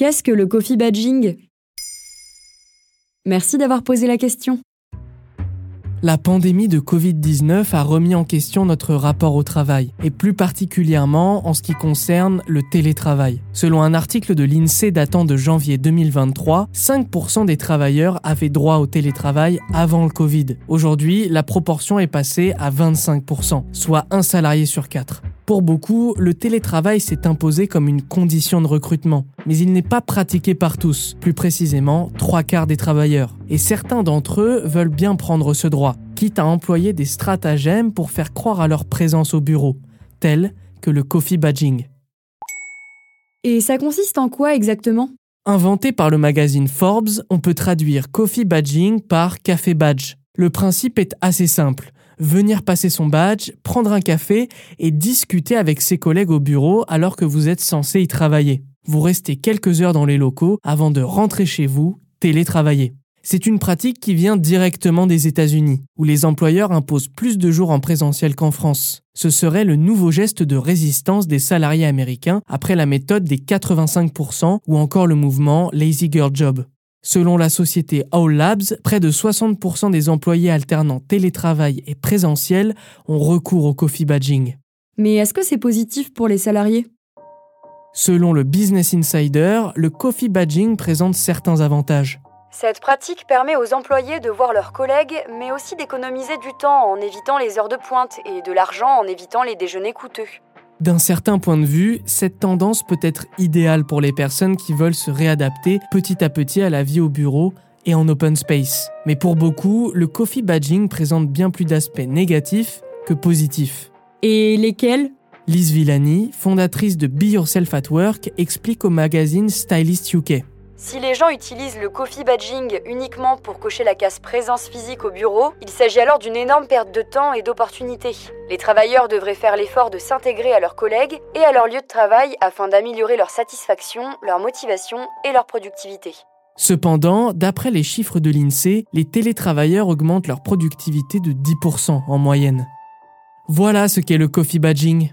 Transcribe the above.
Qu'est-ce que le coffee badging? Merci d'avoir posé la question. La pandémie de Covid-19 a remis en question notre rapport au travail, et plus particulièrement en ce qui concerne le télétravail. Selon un article de l'INSEE datant de janvier 2023, 5% des travailleurs avaient droit au télétravail avant le Covid. Aujourd'hui, la proportion est passée à 25%, soit un salarié sur quatre. Pour beaucoup, le télétravail s'est imposé comme une condition de recrutement, mais il n'est pas pratiqué par tous, plus précisément trois quarts des travailleurs. Et certains d'entre eux veulent bien prendre ce droit, quitte à employer des stratagèmes pour faire croire à leur présence au bureau, tels que le coffee badging. Et ça consiste en quoi exactement? Inventé par le magazine Forbes, on peut traduire coffee badging par café badge. Le principe est assez simple venir passer son badge, prendre un café et discuter avec ses collègues au bureau alors que vous êtes censé y travailler. Vous restez quelques heures dans les locaux avant de rentrer chez vous, télétravailler. C'est une pratique qui vient directement des États-Unis, où les employeurs imposent plus de jours en présentiel qu'en France. Ce serait le nouveau geste de résistance des salariés américains après la méthode des 85% ou encore le mouvement Lazy Girl Job. Selon la société All Labs, près de 60% des employés alternant télétravail et présentiel ont recours au coffee badging. Mais est-ce que c'est positif pour les salariés? Selon le Business Insider, le coffee badging présente certains avantages. Cette pratique permet aux employés de voir leurs collègues, mais aussi d'économiser du temps en évitant les heures de pointe et de l'argent en évitant les déjeuners coûteux. D'un certain point de vue, cette tendance peut être idéale pour les personnes qui veulent se réadapter petit à petit à la vie au bureau et en open space. Mais pour beaucoup, le coffee badging présente bien plus d'aspects négatifs que positifs. Et lesquels? Liz Villani, fondatrice de Be Yourself at Work, explique au magazine Stylist UK. Si les gens utilisent le coffee badging uniquement pour cocher la case présence physique au bureau, il s'agit alors d'une énorme perte de temps et d'opportunités. Les travailleurs devraient faire l'effort de s'intégrer à leurs collègues et à leur lieu de travail afin d'améliorer leur satisfaction, leur motivation et leur productivité. Cependant, d'après les chiffres de l'INSEE, les télétravailleurs augmentent leur productivité de 10% en moyenne. Voilà ce qu'est le coffee badging.